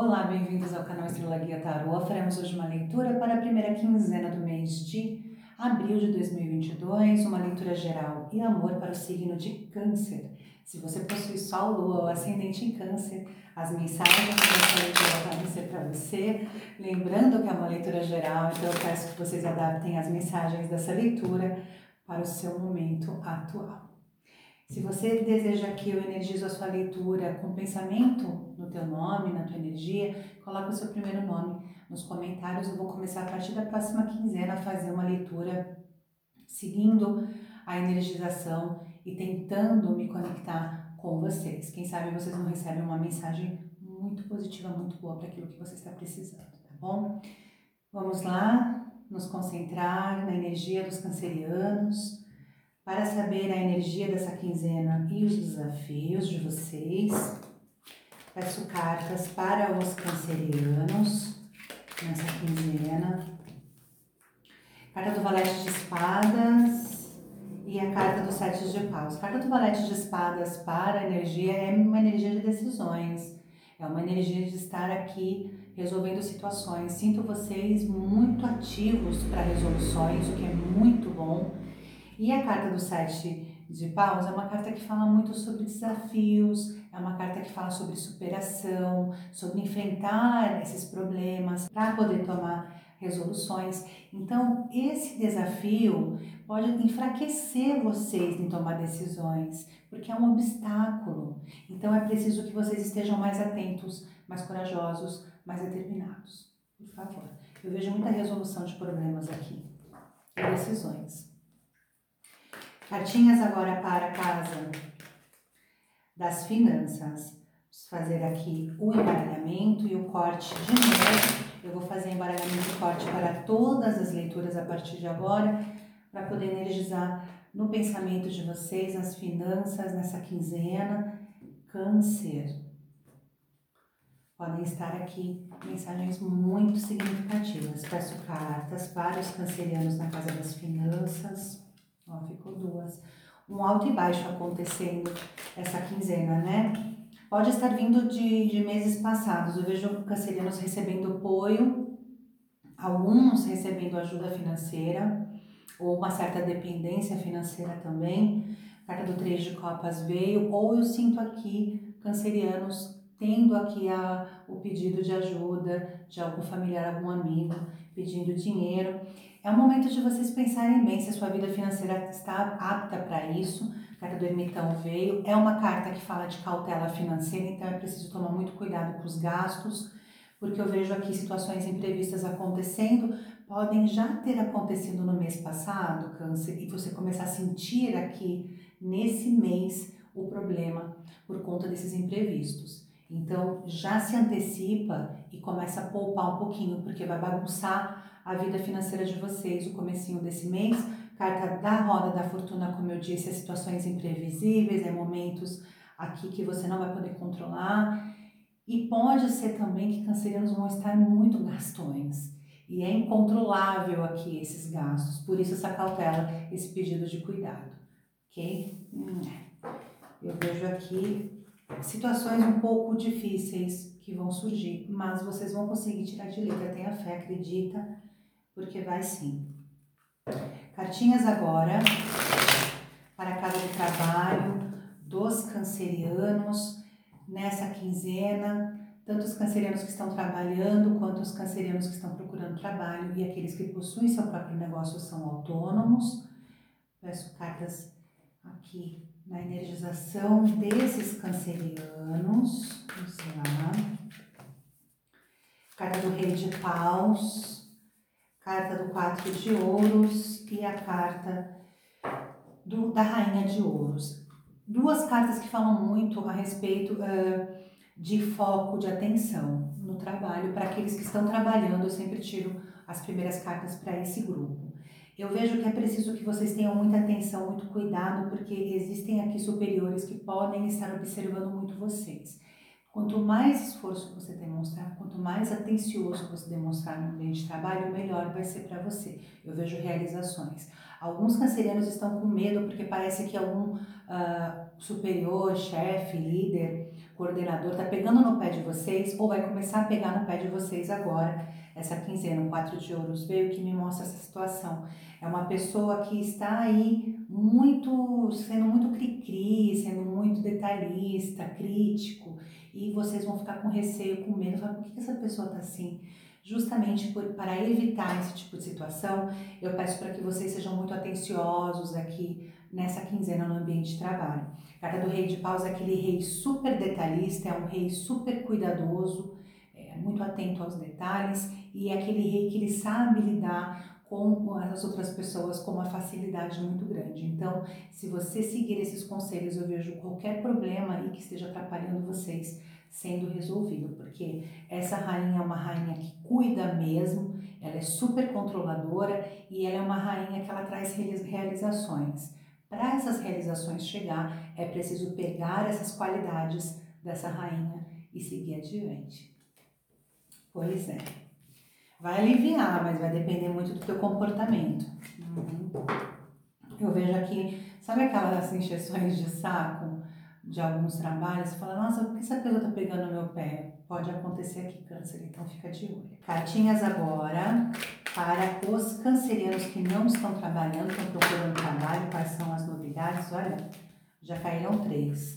Olá, bem-vindos ao canal Estrela Guia Tarô. Faremos hoje uma leitura para a primeira quinzena do mês de abril de 2022, uma leitura geral e amor para o signo de Câncer. Se você possui Sol, Lua ou Ascendente em Câncer, as mensagens dessa leitura podem ser para você. Lembrando que é uma leitura geral, então eu peço que vocês adaptem as mensagens dessa leitura para o seu momento atual. Se você deseja que eu energizo a sua leitura com pensamento no teu nome, na tua energia, coloque o seu primeiro nome nos comentários. Eu vou começar a partir da próxima quinzena a fazer uma leitura seguindo a energização e tentando me conectar com vocês. Quem sabe vocês não recebem uma mensagem muito positiva, muito boa para aquilo que você está precisando, tá bom? Vamos lá, nos concentrar na energia dos cancerianos para saber a energia dessa quinzena e os desafios de vocês, peço cartas para os cancerianos nessa quinzena. Carta do Valete de Espadas e a carta do Sete de Paus. Carta do Valete de Espadas para a energia é uma energia de decisões, é uma energia de estar aqui resolvendo situações. Sinto vocês muito ativos para resoluções, o que é muito bom e a carta do sete de paus é uma carta que fala muito sobre desafios, é uma carta que fala sobre superação, sobre enfrentar esses problemas para poder tomar resoluções. Então, esse desafio pode enfraquecer vocês em tomar decisões, porque é um obstáculo. Então, é preciso que vocês estejam mais atentos, mais corajosos, mais determinados. Por favor. Eu vejo muita resolução de problemas aqui e decisões. Cartinhas agora para casa das finanças. Vamos fazer aqui o embaralhamento e o corte de novo. Eu vou fazer embaralhamento e corte para todas as leituras a partir de agora, para poder energizar no pensamento de vocês, nas finanças, nessa quinzena. Câncer. Podem estar aqui mensagens muito significativas. Peço cartas para os cancerianos na casa das finanças. Ó, ficou duas. Um alto e baixo acontecendo essa quinzena, né? Pode estar vindo de, de meses passados. Eu vejo cancerianos recebendo apoio, alguns recebendo ajuda financeira, ou uma certa dependência financeira também. A carta do Três de Copas veio, ou eu sinto aqui cancerianos tendo aqui a, o pedido de ajuda de algum familiar, algum amigo, pedindo dinheiro. É o momento de vocês pensarem bem se a sua vida financeira está apta para isso. A carta do ermitão veio. É uma carta que fala de cautela financeira, então é preciso tomar muito cuidado com os gastos, porque eu vejo aqui situações imprevistas acontecendo. Podem já ter acontecido no mês passado, Câncer, e você começar a sentir aqui nesse mês o problema por conta desses imprevistos. Então já se antecipa e começa a poupar um pouquinho, porque vai bagunçar a vida financeira de vocês o comecinho desse mês. Carta da roda da fortuna, como eu disse, é situações imprevisíveis, é momentos aqui que você não vai poder controlar. E pode ser também que cancerianos vão estar muito gastões. E é incontrolável aqui esses gastos. Por isso essa cautela, esse pedido de cuidado. Ok? Hum, é. Eu vejo aqui situações um pouco difíceis que vão surgir, mas vocês vão conseguir tirar de letra. Tenha fé, acredita, porque vai sim. Cartinhas agora para a casa de trabalho dos cancerianos nessa quinzena, tanto os cancerianos que estão trabalhando quanto os cancerianos que estão procurando trabalho e aqueles que possuem seu próprio negócio são autônomos. Peço cartas aqui na energização desses cancerianos. Vamos lá. Carta do Rei de Paus, carta do Quatro de Ouros e a carta do, da Rainha de Ouros. Duas cartas que falam muito a respeito uh, de foco, de atenção no trabalho. Para aqueles que estão trabalhando, eu sempre tiro as primeiras cartas para esse grupo. Eu vejo que é preciso que vocês tenham muita atenção, muito cuidado, porque existem aqui superiores que podem estar observando muito vocês. Quanto mais esforço você demonstrar, quanto mais atencioso você demonstrar no ambiente de trabalho, melhor vai ser para você. Eu vejo realizações. Alguns cancerianos estão com medo porque parece que algum uh, superior, chefe, líder, coordenador, tá pegando no pé de vocês ou vai começar a pegar no pé de vocês agora. Essa quinzena, o quatro de ouros veio que me mostra essa situação. É uma pessoa que está aí muito, sendo muito cri-cri, sendo muito detalhista, crítico, e vocês vão ficar com receio, com medo, falar, por que essa pessoa está assim? Justamente por, para evitar esse tipo de situação, eu peço para que vocês sejam muito atenciosos aqui nessa quinzena no ambiente de trabalho. Carta do rei de paus é aquele rei super detalhista, é um rei super cuidadoso, é muito atento aos detalhes e é aquele rei que ele sabe lidar com as outras pessoas com uma facilidade muito grande. Então, se você seguir esses conselhos, eu vejo qualquer problema aí que esteja atrapalhando vocês sendo resolvido, porque essa rainha é uma rainha que cuida mesmo, ela é super controladora e ela é uma rainha que ela traz realizações. Para essas realizações chegar, é preciso pegar essas qualidades dessa rainha e seguir adiante. Pois é. Vai aliviar, mas vai depender muito do teu comportamento. Uhum. Eu vejo aqui, sabe aquelas injeções de saco de alguns trabalhos? Você fala, nossa, por que essa pessoa tá pegando no meu pé? Pode acontecer aqui câncer, então fica de olho. Cartinhas agora para os cancerianos que não estão trabalhando, estão procurando trabalho, quais são as novidades? Olha, já caíram três.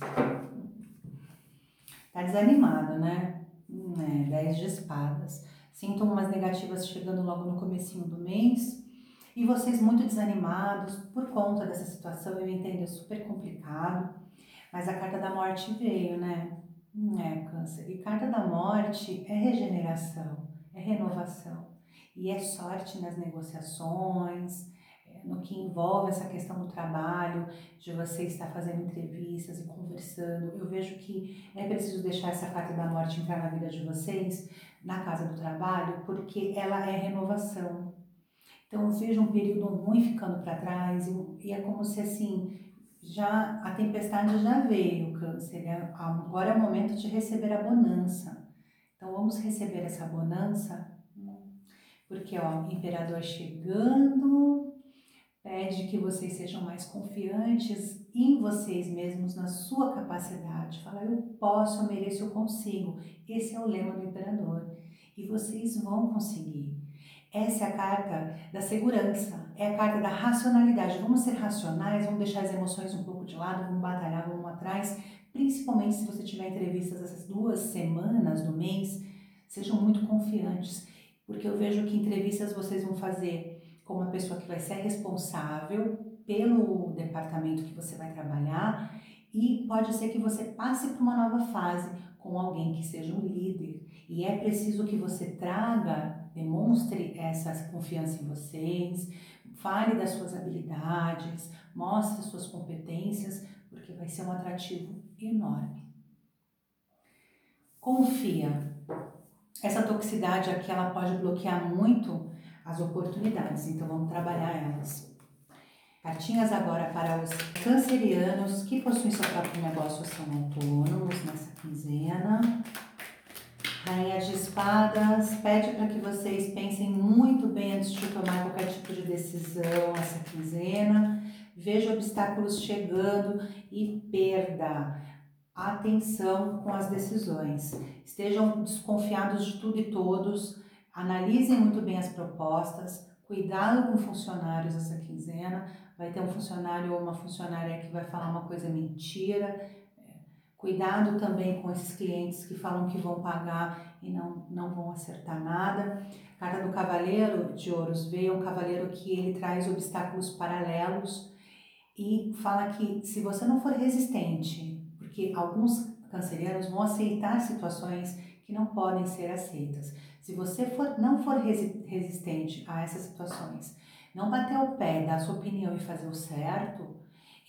Tá desanimado, né? Hum, é, dez de espadas sintomas negativas chegando logo no comecinho do mês e vocês muito desanimados por conta dessa situação, eu entendo, é super complicado, mas a carta da morte veio, né? Não é câncer. E carta da morte é regeneração, é renovação e é sorte nas negociações, no que envolve essa questão do trabalho, de você estar fazendo entrevistas e conversando. Eu vejo que é preciso deixar essa carta da morte entrar na vida de vocês, na casa do trabalho, porque ela é renovação. Então eu vejo um período ruim ficando para trás e é como se assim já a tempestade já veio, câncer. Né? Agora é o momento de receber a bonança. Então vamos receber essa bonança, porque ó, imperador chegando, pede que vocês sejam mais confiantes em vocês mesmos, na sua capacidade. Fala, eu posso, eu mereço, eu consigo. Esse é o lema do imperador. E vocês vão conseguir. Essa é a carta da segurança, é a carta da racionalidade. Vamos ser racionais, vamos deixar as emoções um pouco de lado, vamos batalhar, vamos atrás. Principalmente se você tiver entrevistas essas duas semanas do mês, sejam muito confiantes, porque eu vejo que entrevistas vocês vão fazer com uma pessoa que vai ser responsável pelo departamento que você vai trabalhar e pode ser que você passe para uma nova fase com alguém que seja um líder. E é preciso que você traga, demonstre essa confiança em vocês, fale das suas habilidades, mostre suas competências, porque vai ser um atrativo enorme. Confia. Essa toxicidade aqui ela pode bloquear muito as oportunidades, então vamos trabalhar elas. Cartinhas agora para os cancerianos que possuem seu próprio negócio são autônomos nessa quinzena. Rainha de Espadas pede para que vocês pensem muito bem antes de tomar qualquer tipo de decisão essa quinzena. Veja obstáculos chegando e perda. Atenção com as decisões. Estejam desconfiados de tudo e todos Analisem muito bem as propostas, cuidado com funcionários essa quinzena. Vai ter um funcionário ou uma funcionária que vai falar uma coisa mentira. É, cuidado também com esses clientes que falam que vão pagar e não, não vão acertar nada. Carta do Cavaleiro de Ouros veio um cavaleiro que ele traz obstáculos paralelos e fala que se você não for resistente, porque alguns cancerianos vão aceitar situações que não podem ser aceitas. Se você for, não for resistente a essas situações, não bater o pé, dar sua opinião e fazer o certo,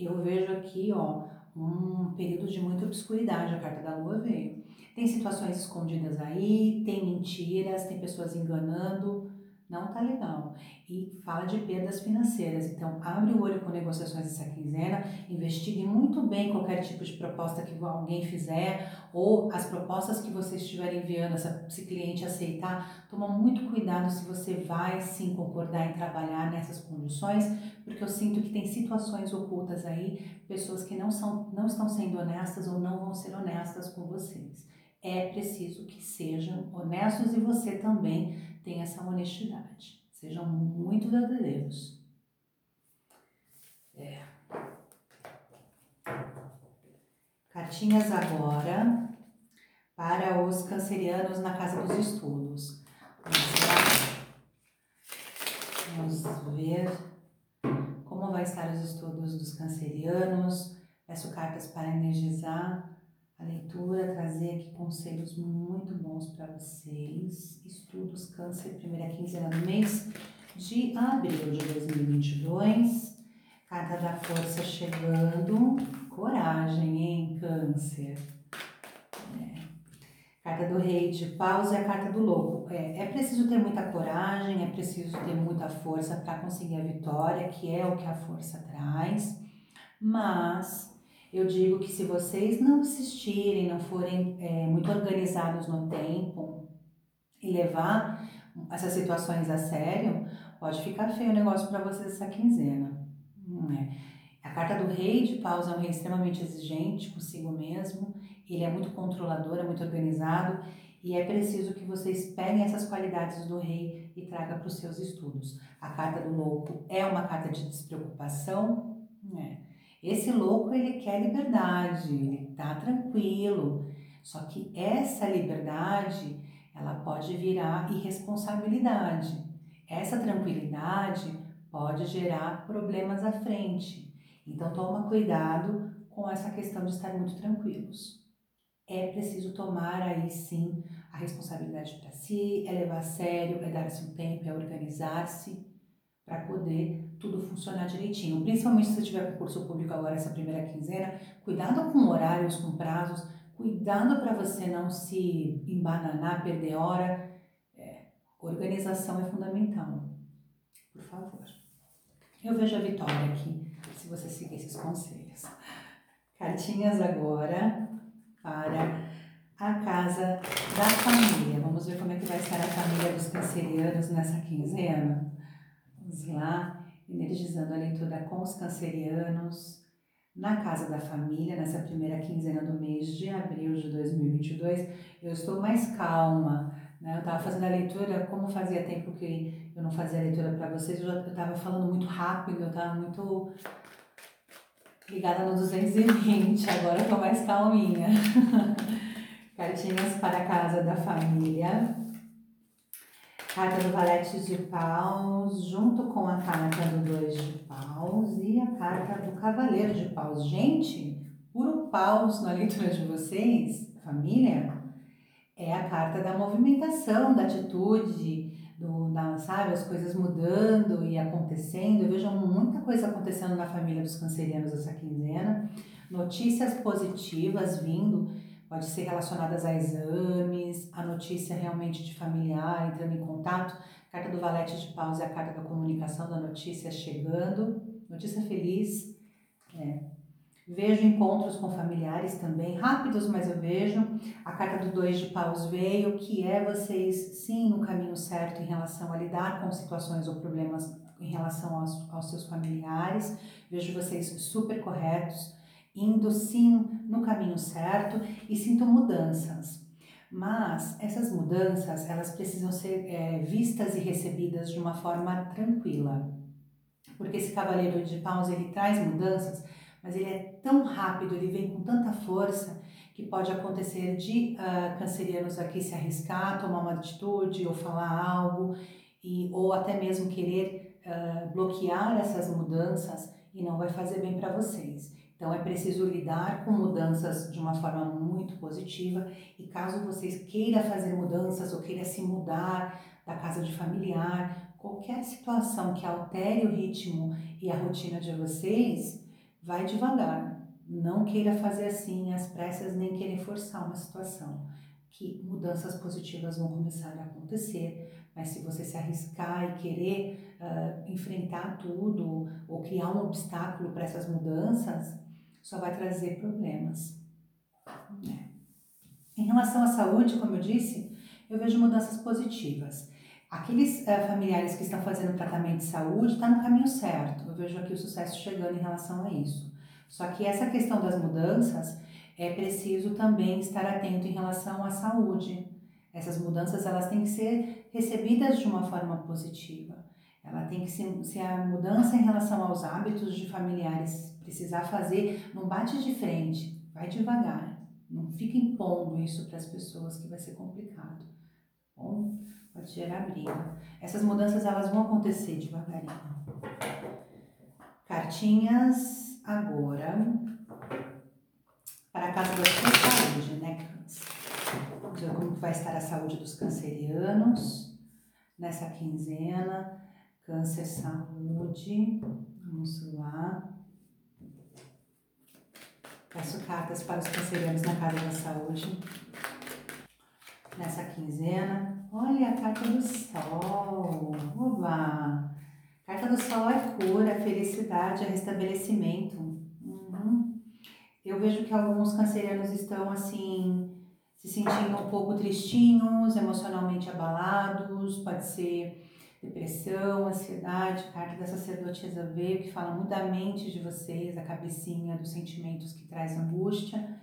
eu vejo aqui, ó, um período de muita obscuridade, a carta da lua veio. Tem situações escondidas aí, tem mentiras, tem pessoas enganando, não tá legal. E fala de perdas financeiras. Então, abre o olho com negociações essa quinzena, investigue muito bem qualquer tipo de proposta que alguém fizer ou as propostas que você estiver enviando, essa, esse cliente aceitar, toma muito cuidado se você vai sim concordar em trabalhar nessas condições, porque eu sinto que tem situações ocultas aí, pessoas que não, são, não estão sendo honestas ou não vão ser honestas com vocês. É preciso que sejam honestos e você também tenha essa honestidade. Sejam muito verdadeiros. É. Cartinhas agora para os cancerianos na Casa dos Estudos. Vamos Vamos ver como vai estar os estudos dos cancerianos. Peço cartas para energizar a leitura, trazer aqui conselhos muito bons para vocês. Estudos Câncer, primeira quinzena do mês de abril de 2022. Carta da Força chegando. Coragem, hein, Câncer? É. Carta do Rei de Paus e a Carta do Louco. É, é preciso ter muita coragem, é preciso ter muita força para conseguir a vitória, que é o que a força traz. Mas eu digo que se vocês não assistirem, não forem é, muito organizados no tempo e levar essas situações a sério, pode ficar feio o negócio para vocês essa quinzena. É. A carta do rei de paus é um rei extremamente exigente consigo mesmo, ele é muito controlador, é muito organizado e é preciso que vocês peguem essas qualidades do rei e tragam para os seus estudos. A carta do louco é uma carta de despreocupação, né? Esse louco ele quer liberdade, ele tá tranquilo. Só que essa liberdade ela pode virar irresponsabilidade. Essa tranquilidade pode gerar problemas à frente. Então toma cuidado com essa questão de estar muito tranquilos. É preciso tomar aí sim a responsabilidade para si, é levar a sério, é dar-se um tempo, é organizar-se para poder tudo funcionar direitinho. Principalmente se você tiver concurso público agora essa primeira quinzena, cuidado com horários, com prazos, cuidado para você não se embananar, perder hora. É, organização é fundamental. Por favor. Eu vejo a vitória aqui, você seguir esses conselhos. Cartinhas agora para a casa da família. Vamos ver como é que vai estar a família dos cancerianos nessa quinzena. Vamos lá, energizando a leitura com os cancerianos na casa da família, nessa primeira quinzena do mês de abril de 2022. Eu estou mais calma, né? Eu estava fazendo a leitura, como fazia tempo que eu não fazia a leitura para vocês, eu estava falando muito rápido, eu estava muito ligada no 220, agora eu estou mais calminha. Cartinhas para a casa da família. Carta do Valete de Paus, junto com a carta do Dois de Paus e a carta do Cavaleiro de Paus. Gente, puro paus na leitura de vocês, família é a carta da movimentação, da atitude, do, da, sabe, as coisas mudando e acontecendo. Eu vejo muita coisa acontecendo na família dos cancerianos essa quinzena. Notícias positivas vindo, pode ser relacionadas a exames, a notícia realmente de familiar entrando em contato. Carta do Valete de Paus é a carta da comunicação da notícia chegando. Notícia feliz. É, Vejo encontros com familiares também, rápidos, mas eu vejo. A carta do dois de paus veio, que é vocês sim no caminho certo em relação a lidar com situações ou problemas em relação aos, aos seus familiares. Vejo vocês super corretos, indo sim no caminho certo e sinto mudanças. Mas essas mudanças, elas precisam ser é, vistas e recebidas de uma forma tranquila. Porque esse cavaleiro de paus, ele traz mudanças mas ele é tão rápido, ele vem com tanta força que pode acontecer de uh, cancerianos aqui se arriscar, tomar uma atitude ou falar algo e ou até mesmo querer uh, bloquear essas mudanças e não vai fazer bem para vocês. Então é preciso lidar com mudanças de uma forma muito positiva e caso vocês queiram fazer mudanças ou queira se mudar da casa de familiar, qualquer situação que altere o ritmo e a rotina de vocês, Vai devagar. Não queira fazer assim às pressas nem querer forçar uma situação. Que mudanças positivas vão começar a acontecer, mas se você se arriscar e querer uh, enfrentar tudo ou criar um obstáculo para essas mudanças, só vai trazer problemas. É. Em relação à saúde, como eu disse, eu vejo mudanças positivas. Aqueles uh, familiares que estão fazendo tratamento de saúde estão tá no caminho certo. Eu vejo aqui o sucesso chegando em relação a isso. Só que essa questão das mudanças é preciso também estar atento em relação à saúde. Essas mudanças elas têm que ser recebidas de uma forma positiva. Ela tem que ser, se a mudança em relação aos hábitos de familiares precisar fazer, não bate de frente, vai devagar. Não fica impondo isso para as pessoas que vai ser complicado. Bom, pode gerar briga. Essas mudanças elas vão acontecer devagarinho. Cartinhas agora para a casa da sua saúde, né, câncer? Como vai estar a saúde dos cancerianos nessa quinzena? Câncer Saúde, vamos lá. Peço cartas para os cancerianos na Casa da Saúde nessa quinzena. Olha a carta do sol. Oba! Carta do sol é cura, é felicidade, é restabelecimento. Uhum. Eu vejo que alguns cancerianos estão assim se sentindo um pouco tristinhos, emocionalmente abalados, pode ser depressão, ansiedade, carta da sacerdotisa veio que fala muito da mente de vocês, da cabecinha, dos sentimentos que traz angústia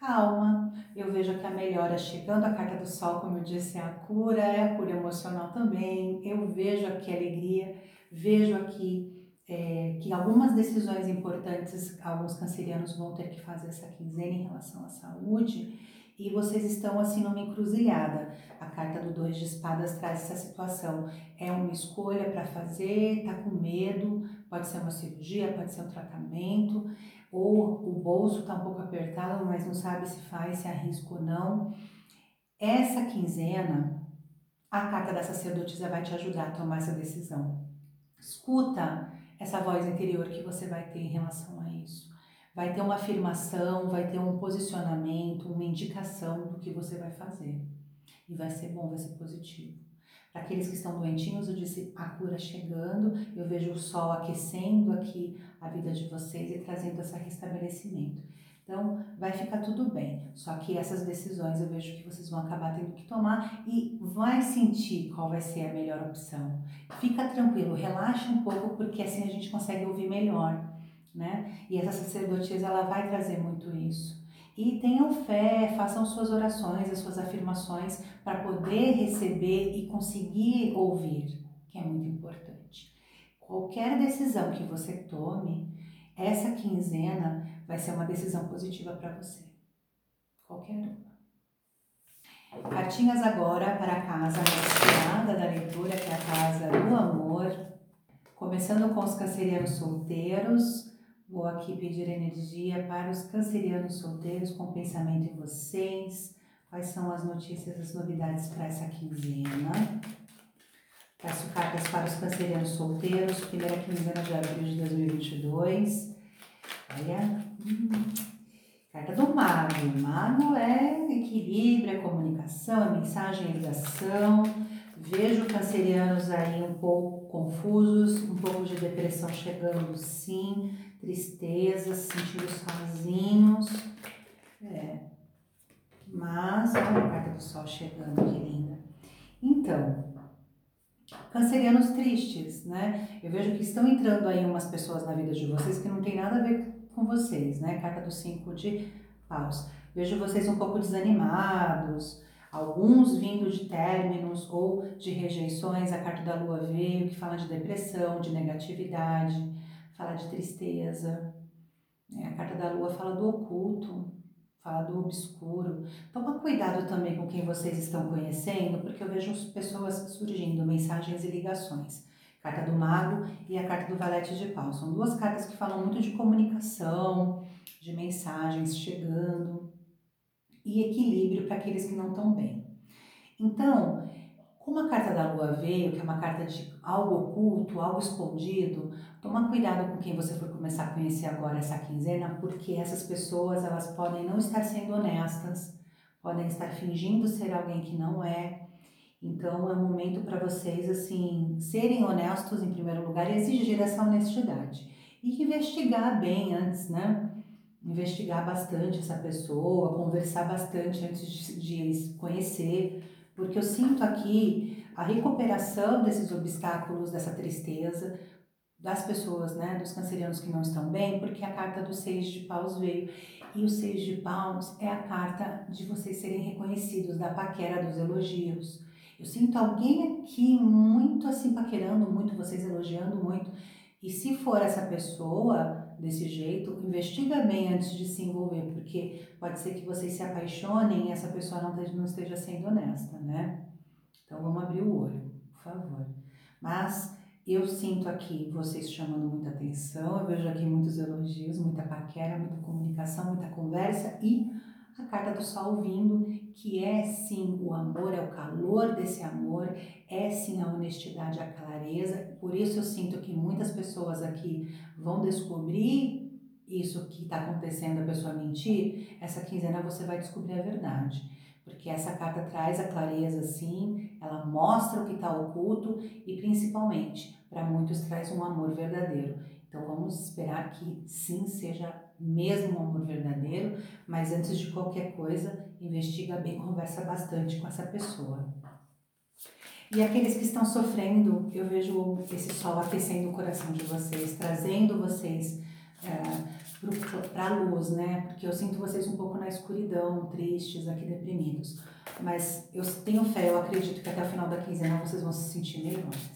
calma. Eu vejo que a melhora chegando, a carta do sol, como eu disse, é a cura, é a cura emocional também. Eu vejo aqui alegria, vejo aqui é, que algumas decisões importantes alguns cancerianos vão ter que fazer essa quinzena em relação à saúde e vocês estão assim numa encruzilhada. A carta do dois de espadas traz essa situação. É uma escolha para fazer, tá com medo, pode ser uma cirurgia, pode ser um tratamento ou o bolso está um pouco apertado, mas não sabe se faz, se arrisca ou não. Essa quinzena, a carta da sacerdotisa vai te ajudar a tomar essa decisão. Escuta essa voz interior que você vai ter em relação a isso. Vai ter uma afirmação, vai ter um posicionamento, uma indicação do que você vai fazer. E vai ser bom, vai ser positivo. Para aqueles que estão doentinhos, eu disse a cura chegando, eu vejo o sol aquecendo aqui a vida de vocês e trazendo esse restabelecimento. Então, vai ficar tudo bem. Só que essas decisões eu vejo que vocês vão acabar tendo que tomar e vai sentir qual vai ser a melhor opção. Fica tranquilo, relaxa um pouco, porque assim a gente consegue ouvir melhor, né? E essa sacerdotisa, ela vai trazer muito isso. E tenham fé, façam suas orações, as suas afirmações para poder receber e conseguir ouvir, que é muito importante. Qualquer decisão que você tome, essa quinzena vai ser uma decisão positiva para você. Qualquer uma. Cartinhas agora para a casa anunciada da leitura, que é a casa do amor. Começando com os cancerianos solteiros, Vou aqui pedir energia para os cancerianos solteiros com pensamento em vocês. Quais são as notícias, as novidades para essa quinzena? Peço cartas para os cancerianos solteiros, primeira quinzena de abril de 2022. Olha, hum, carta do mago. O mago é equilíbrio, é comunicação, é mensagem, é ligação. Vejo cancerianos aí um pouco confusos, um pouco de depressão chegando sim tristeza, se sentindo sozinhos. É. Mas, olha a carta do sol chegando, que linda. Então, cancerianos tristes, né? Eu vejo que estão entrando aí umas pessoas na vida de vocês que não tem nada a ver com vocês, né? Carta do cinco de paus. Vejo vocês um pouco desanimados, alguns vindo de términos ou de rejeições. A carta da lua veio que fala de depressão, de negatividade fala de tristeza. Né? A carta da lua fala do oculto, fala do obscuro. Toma cuidado também com quem vocês estão conhecendo, porque eu vejo pessoas surgindo, mensagens e ligações. Carta do Mago e a carta do Valete de Pau. São duas cartas que falam muito de comunicação, de mensagens chegando e equilíbrio para aqueles que não estão bem. Então, como a carta da lua veio, que é uma carta de algo oculto, algo escondido, toma cuidado com quem você for começar a conhecer agora essa quinzena, porque essas pessoas elas podem não estar sendo honestas, podem estar fingindo ser alguém que não é. Então é um momento para vocês assim serem honestos em primeiro lugar e exigir essa honestidade e investigar bem antes, né? Investigar bastante essa pessoa, conversar bastante antes de, de conhecer, porque eu sinto aqui a recuperação desses obstáculos, dessa tristeza, das pessoas, né, dos cancerianos que não estão bem, porque a carta dos seis de paus veio. E o seis de paus é a carta de vocês serem reconhecidos, da paquera, dos elogios. Eu sinto alguém aqui muito assim paquerando muito, vocês elogiando muito. E se for essa pessoa desse jeito, investiga bem antes de se envolver, porque pode ser que vocês se apaixonem e essa pessoa não esteja, não esteja sendo honesta, né? Então vamos abrir o olho, por favor. Mas eu sinto aqui vocês chamando muita atenção, eu vejo aqui muitos elogios, muita paquera, muita comunicação, muita conversa e a carta do sol vindo, que é sim o amor, é o calor desse amor, é sim a honestidade, a clareza. Por isso eu sinto que muitas pessoas aqui vão descobrir isso que está acontecendo, a pessoa mentir. Essa quinzena você vai descobrir a verdade. Porque essa carta traz a clareza, sim, ela mostra o que está oculto e principalmente, para muitos, traz um amor verdadeiro. Então vamos esperar que sim seja mesmo um amor verdadeiro, mas antes de qualquer coisa, investiga bem, conversa bastante com essa pessoa. E aqueles que estão sofrendo, eu vejo esse sol aquecendo o coração de vocês, trazendo vocês é, para a luz, né? Porque eu sinto vocês um pouco na escuridão, tristes, aqui deprimidos. Mas eu tenho fé, eu acredito que até o final da quinzena vocês vão se sentir melhores.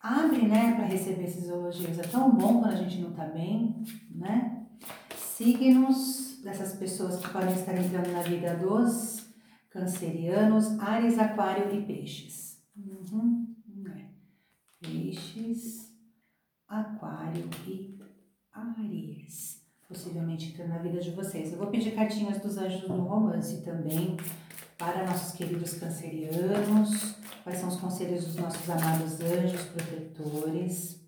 Abre, né, para receber esses elogios. É tão bom quando a gente não tá bem, né? Signos dessas pessoas que podem estar entrando na vida dos cancerianos, Ares, Aquário e Peixes. Uhum. É. Peixes, Aquário e Ares. Possivelmente entrando na vida de vocês. Eu vou pedir cartinhas dos anjos do romance também para nossos queridos cancerianos. Quais são os conselhos dos nossos amados anjos protetores?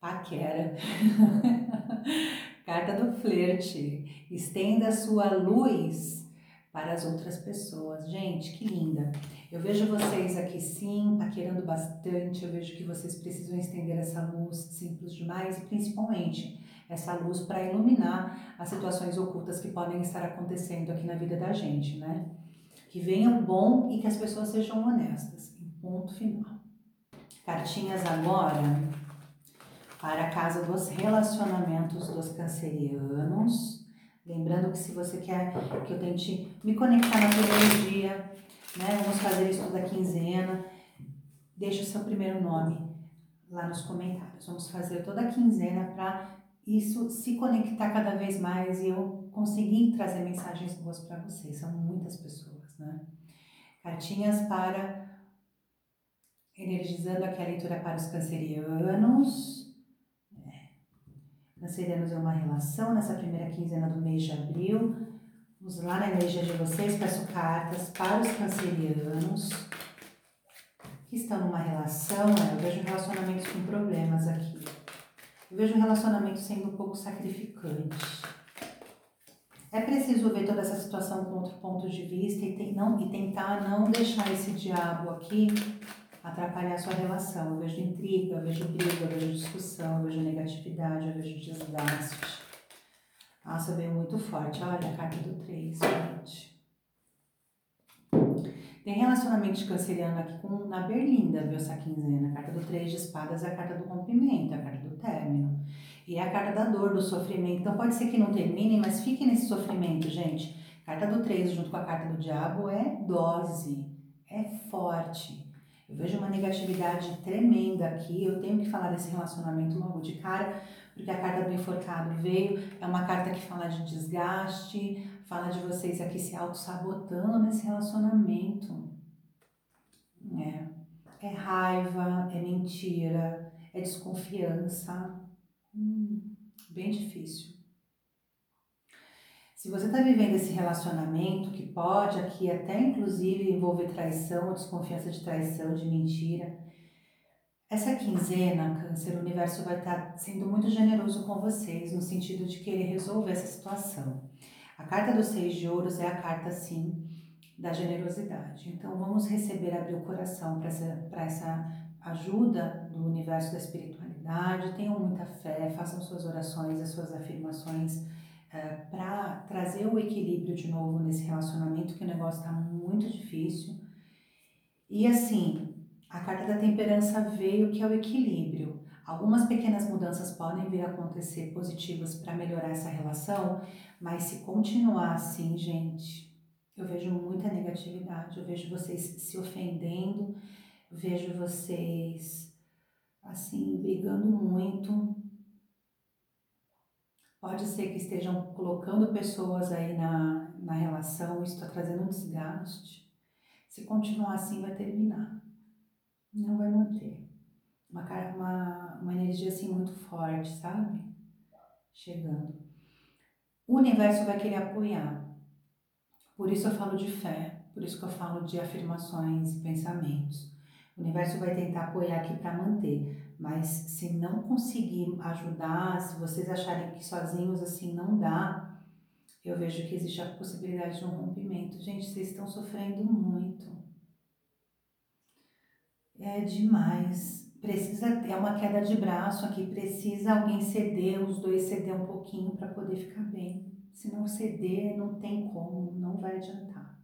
Paquera. Carta do flerte. Estenda sua luz para as outras pessoas. Gente, que linda. Eu vejo vocês aqui sim, paquerando bastante. Eu vejo que vocês precisam estender essa luz simples demais e principalmente essa luz para iluminar as situações ocultas que podem estar acontecendo aqui na vida da gente, né? Que venham bom e que as pessoas sejam honestas. Ponto final. Cartinhas agora para a casa dos relacionamentos dos cancerianos. Lembrando que se você quer que eu tente me conectar na teologia, né, vamos fazer isso toda quinzena, deixe o seu primeiro nome lá nos comentários. Vamos fazer toda quinzena para isso se conectar cada vez mais e eu conseguir trazer mensagens boas para vocês. São muitas pessoas, né? Cartinhas para energizando aqui a leitura para os cancerianos. Cancerianos é uma relação nessa primeira quinzena do mês de abril. Vamos lá na energia de vocês, peço cartas para os cancerianos que estão numa relação. Né? Eu vejo relacionamentos com problemas aqui. Eu vejo um relacionamento sendo um pouco sacrificante. É preciso ver toda essa situação com outro ponto de vista e, tem, não, e tentar não deixar esse diabo aqui atrapalhar a sua relação. Eu vejo intriga, eu vejo briga, eu vejo discussão, eu vejo negatividade, eu vejo desgaste. Nossa, veio muito forte. Olha a carta do 3, gente. Tem relacionamento de canceriano aqui com, na Berlinda, viu, essa quinzena. A carta do 3 de espadas é a carta do rompimento, é a carta do término. E é a carta da dor, do sofrimento. Então pode ser que não termine, mas fique nesse sofrimento, gente. Carta do 3 junto com a carta do diabo é dose, é forte. Eu vejo uma negatividade tremenda aqui. Eu tenho que falar desse relacionamento logo de cara, porque a carta do enforcado veio. É uma carta que fala de desgaste, fala de vocês aqui se auto-sabotando nesse relacionamento. É. é raiva, é mentira, é desconfiança. Hum, bem difícil. Se você está vivendo esse relacionamento, que pode aqui até inclusive envolver traição ou desconfiança de traição, de mentira, essa quinzena, Câncer, o universo vai estar tá sendo muito generoso com vocês, no sentido de querer resolver essa situação. A carta dos seis de ouros é a carta, sim, da generosidade. Então, vamos receber, abrir o coração para essa, essa ajuda do universo da espiritualidade. Tenham muita fé, façam suas orações, as suas afirmações uh, para trazer o equilíbrio de novo nesse relacionamento, que o negócio está muito difícil. E assim, a carta da temperança veio que é o equilíbrio. Algumas pequenas mudanças podem vir a acontecer positivas para melhorar essa relação, mas se continuar assim, gente, eu vejo muita negatividade, eu vejo vocês se ofendendo, vejo vocês assim brigando muito. Pode ser que estejam colocando pessoas aí na, na relação, isso está trazendo um desgaste. Se continuar assim, vai terminar. Não vai manter. Uma, uma, uma energia assim muito forte, sabe? Chegando. O universo vai querer apoiar. Por isso eu falo de fé, por isso que eu falo de afirmações e pensamentos. O universo vai tentar apoiar aqui para manter, mas se não conseguir ajudar, se vocês acharem que sozinhos assim não dá, eu vejo que existe a possibilidade de um rompimento. Gente, vocês estão sofrendo muito. É demais. Precisa é uma queda de braço aqui, precisa alguém ceder, os dois ceder um pouquinho para poder ficar bem. Se não ceder, não tem como, não vai adiantar.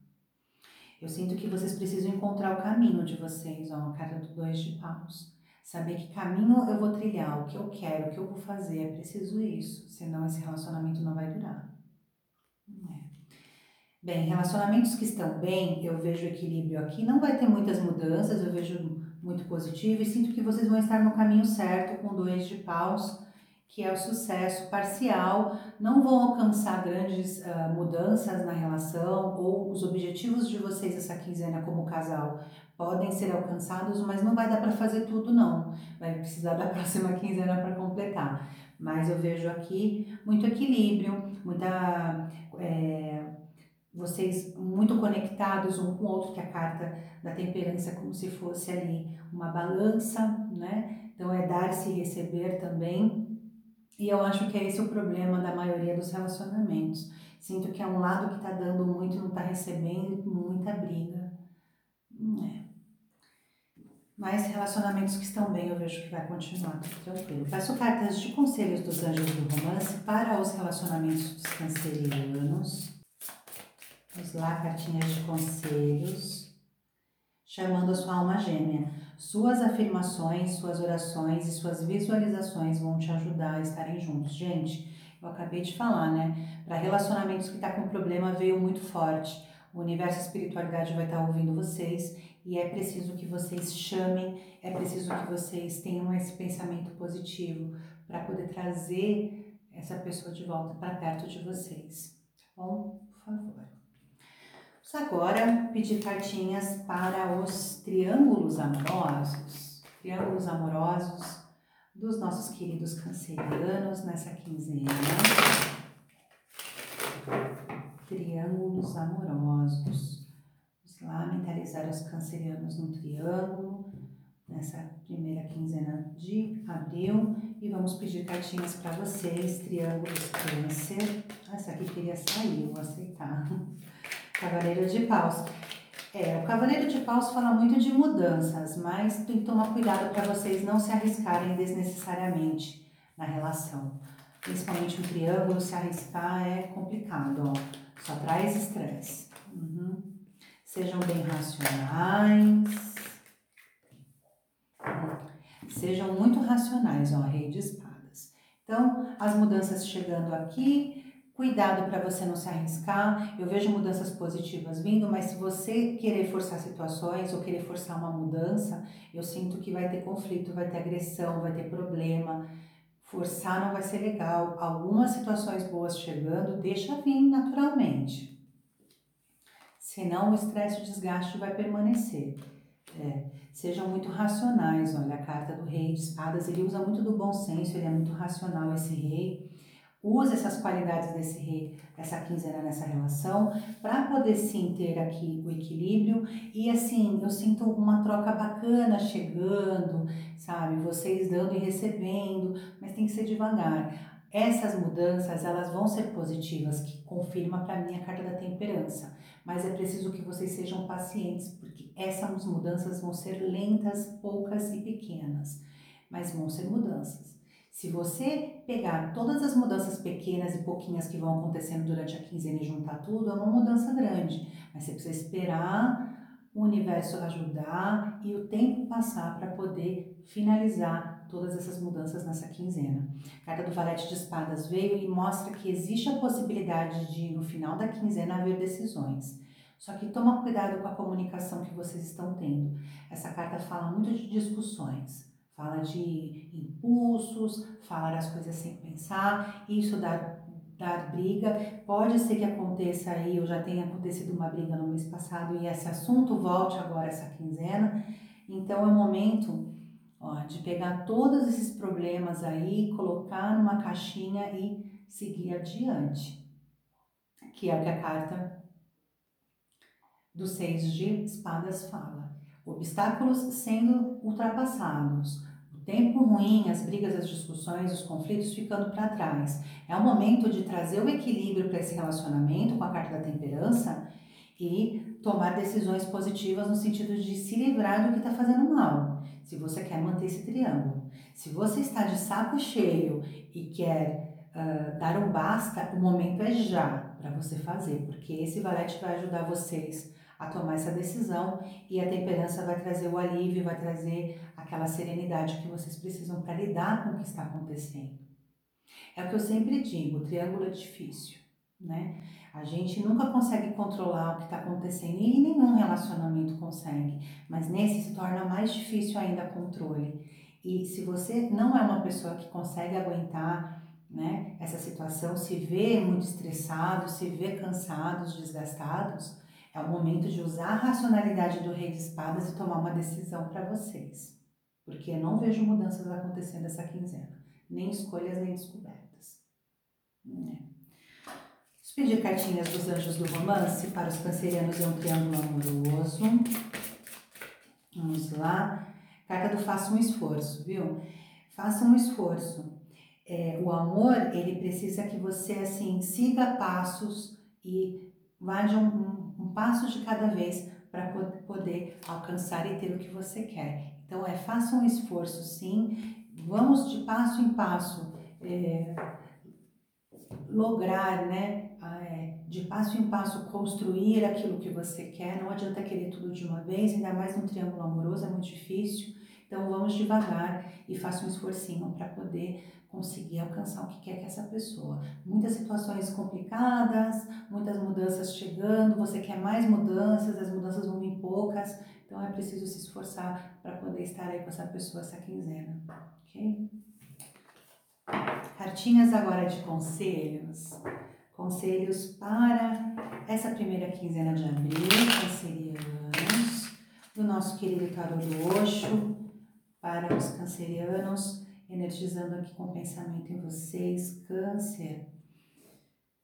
Eu sinto que vocês precisam encontrar o caminho de vocês, ó, a cara do dois de paus. Saber que caminho eu vou trilhar, o que eu quero, o que eu vou fazer, é preciso isso, senão esse relacionamento não vai durar. É. Bem, relacionamentos que estão bem, eu vejo equilíbrio aqui, não vai ter muitas mudanças, eu vejo muito positivo e sinto que vocês vão estar no caminho certo com dois de paus que é o sucesso parcial, não vão alcançar grandes uh, mudanças na relação ou os objetivos de vocês essa quinzena como casal podem ser alcançados, mas não vai dar para fazer tudo não. Vai precisar da próxima quinzena para completar. Mas eu vejo aqui muito equilíbrio, muita é, vocês muito conectados um com o outro, que a carta da temperança é como se fosse ali uma balança, né? Então é dar-se e receber também. E eu acho que é esse o problema da maioria dos relacionamentos. Sinto que é um lado que está dando muito e não está recebendo muita briga. É. Mas relacionamentos que estão bem, eu vejo que vai continuar tranquilo. Peço cartas de conselhos dos anjos do romance para os relacionamentos dos cancerianos. Vamos lá, cartinhas de conselhos. Chamando a sua alma gêmea. Suas afirmações, suas orações e suas visualizações vão te ajudar a estarem juntos. Gente, eu acabei de falar, né? Para relacionamentos que tá com problema veio muito forte. O universo espiritualidade vai estar tá ouvindo vocês e é preciso que vocês chamem, é preciso que vocês tenham esse pensamento positivo para poder trazer essa pessoa de volta para perto de vocês. Tá bom? Por favor. Vamos agora pedir cartinhas para os triângulos amorosos, triângulos amorosos dos nossos queridos cancerianos nessa quinzena. Triângulos amorosos. Mentalizar os cancerianos no triângulo nessa primeira quinzena de abril e vamos pedir cartinhas para vocês, triângulos câncer. Essa aqui queria sair, vou aceitar. Cavaleiro de Paus. É, o Cavaleiro de Paus fala muito de mudanças, mas tem que tomar cuidado para vocês não se arriscarem desnecessariamente na relação. Principalmente o triângulo, se arriscar é complicado, ó. Só traz estresse. Uhum. Sejam bem racionais. Sejam muito racionais, ó, rei de espadas. Então, as mudanças chegando aqui, Cuidado para você não se arriscar. Eu vejo mudanças positivas vindo, mas se você querer forçar situações ou querer forçar uma mudança, eu sinto que vai ter conflito, vai ter agressão, vai ter problema. Forçar não vai ser legal. Algumas situações boas chegando, deixa vir naturalmente. Senão o estresse e o desgaste vai permanecer. É, sejam muito racionais. Olha, a carta do rei de espadas, ele usa muito do bom senso, ele é muito racional, esse rei Use essas qualidades desse rei, essa quinzena nessa relação, para poder sim ter aqui o equilíbrio. E assim, eu sinto uma troca bacana chegando, sabe? Vocês dando e recebendo, mas tem que ser devagar. Essas mudanças, elas vão ser positivas, que confirma para mim a carta da temperança. Mas é preciso que vocês sejam pacientes, porque essas mudanças vão ser lentas, poucas e pequenas, mas vão ser mudanças. Se você pegar todas as mudanças pequenas e pouquinhas que vão acontecendo durante a quinzena e juntar tudo, é uma mudança grande. Mas você precisa esperar o universo ajudar e o tempo passar para poder finalizar todas essas mudanças nessa quinzena. A carta do Valete de Espadas veio e mostra que existe a possibilidade de, no final da quinzena, haver decisões. Só que toma cuidado com a comunicação que vocês estão tendo. Essa carta fala muito de discussões, fala de impulsos, falar as coisas sem pensar, isso dá dar briga. Pode ser que aconteça aí, ou já tenha acontecido uma briga no mês passado e esse assunto volte agora essa quinzena. Então é o momento ó, de pegar todos esses problemas aí, colocar numa caixinha e seguir adiante. Que é o que a carta dos seis de espadas fala. Obstáculos sendo ultrapassados tempo ruim, as brigas, as discussões, os conflitos ficando para trás. É o momento de trazer o equilíbrio para esse relacionamento com a carta da temperança e tomar decisões positivas no sentido de se livrar do que está fazendo mal. Se você quer manter esse triângulo. Se você está de saco cheio e quer uh, dar um basta, o momento é já para você fazer, porque esse valete vai ajudar vocês a tomar essa decisão e a temperança vai trazer o alívio, vai trazer aquela serenidade que vocês precisam para lidar com o que está acontecendo. É o que eu sempre digo, o triângulo é difícil, né? A gente nunca consegue controlar o que está acontecendo e nenhum relacionamento consegue, mas nesse se torna mais difícil ainda controle. E se você não é uma pessoa que consegue aguentar né, essa situação, se vê muito estressado, se vê cansados, desgastados, é o momento de usar a racionalidade do Rei de Espadas e tomar uma decisão para vocês. Porque eu não vejo mudanças acontecendo essa quinzena, nem escolhas nem descobertas. É. Pedir cartinhas dos anjos do romance para os cancerianos é um triângulo amoroso. Vamos lá. Carta do faça um esforço, viu? Faça um esforço. É, o amor, ele precisa que você, assim, siga passos e vá de um, um passo de cada vez para poder alcançar e ter o que você quer. Então, é faça um esforço, sim, vamos de passo em passo é, lograr, né, é, de passo em passo construir aquilo que você quer. Não adianta querer tudo de uma vez, ainda mais no triângulo amoroso, é muito difícil. Então vamos devagar e faça um esforcinho para poder conseguir alcançar o que quer que essa pessoa. Muitas situações complicadas, muitas mudanças chegando, você quer mais mudanças, as mudanças vão vir poucas, então é preciso se esforçar para poder estar aí com essa pessoa essa quinzena, ok? Cartinhas agora de conselhos. Conselhos para essa primeira quinzena de abril, cancerianos, do nosso querido tarô do Oxo, para os cancerianos energizando aqui com pensamento em vocês, câncer,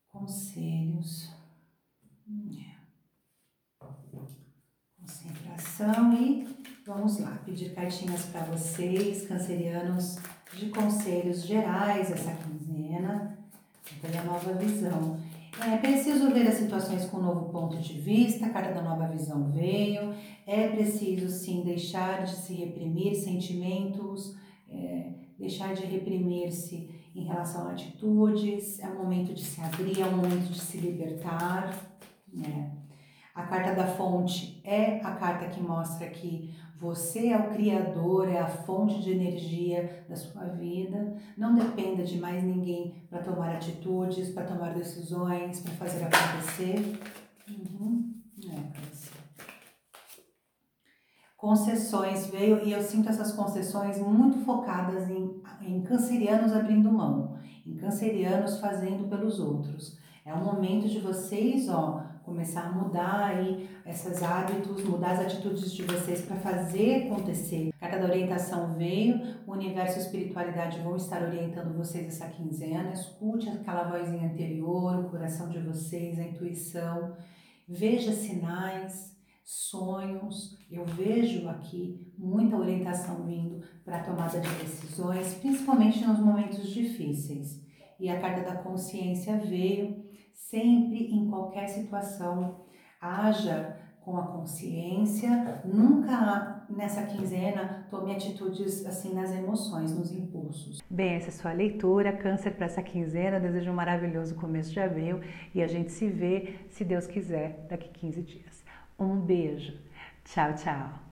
conselhos, concentração e vamos lá, pedir cartinhas para vocês, cancerianos, de conselhos gerais essa quinzena, para a nova visão. É preciso ver as situações com um novo ponto de vista, a carta da nova visão veio. É preciso sim deixar de se reprimir sentimentos, é, deixar de reprimir-se em relação a atitudes, é um momento de se abrir, é um momento de se libertar. Né? A carta da fonte é a carta que mostra que você é o criador, é a fonte de energia da sua vida. Não dependa de mais ninguém para tomar atitudes, para tomar decisões, para fazer acontecer. Uhum. É, concessões veio e eu sinto essas concessões muito focadas em, em cancerianos abrindo mão, em cancerianos fazendo pelos outros. É o momento de vocês, ó, começar a mudar aí esses hábitos, mudar as atitudes de vocês para fazer acontecer. Carta da orientação veio, o universo e espiritualidade vão estar orientando vocês essa quinzena. Escute aquela vozinha anterior, o coração de vocês, a intuição. Veja sinais, sonhos. Eu vejo aqui muita orientação vindo para a tomada de decisões, principalmente nos momentos difíceis. E a carta da consciência veio sempre em qualquer situação. Haja com a consciência, nunca nessa quinzena tome atitudes assim nas emoções, nos impulsos. Bem, essa é a sua leitura, câncer para essa quinzena, desejo um maravilhoso começo de abril e a gente se vê, se Deus quiser, daqui 15 dias. Um beijo. Tchau, tchau.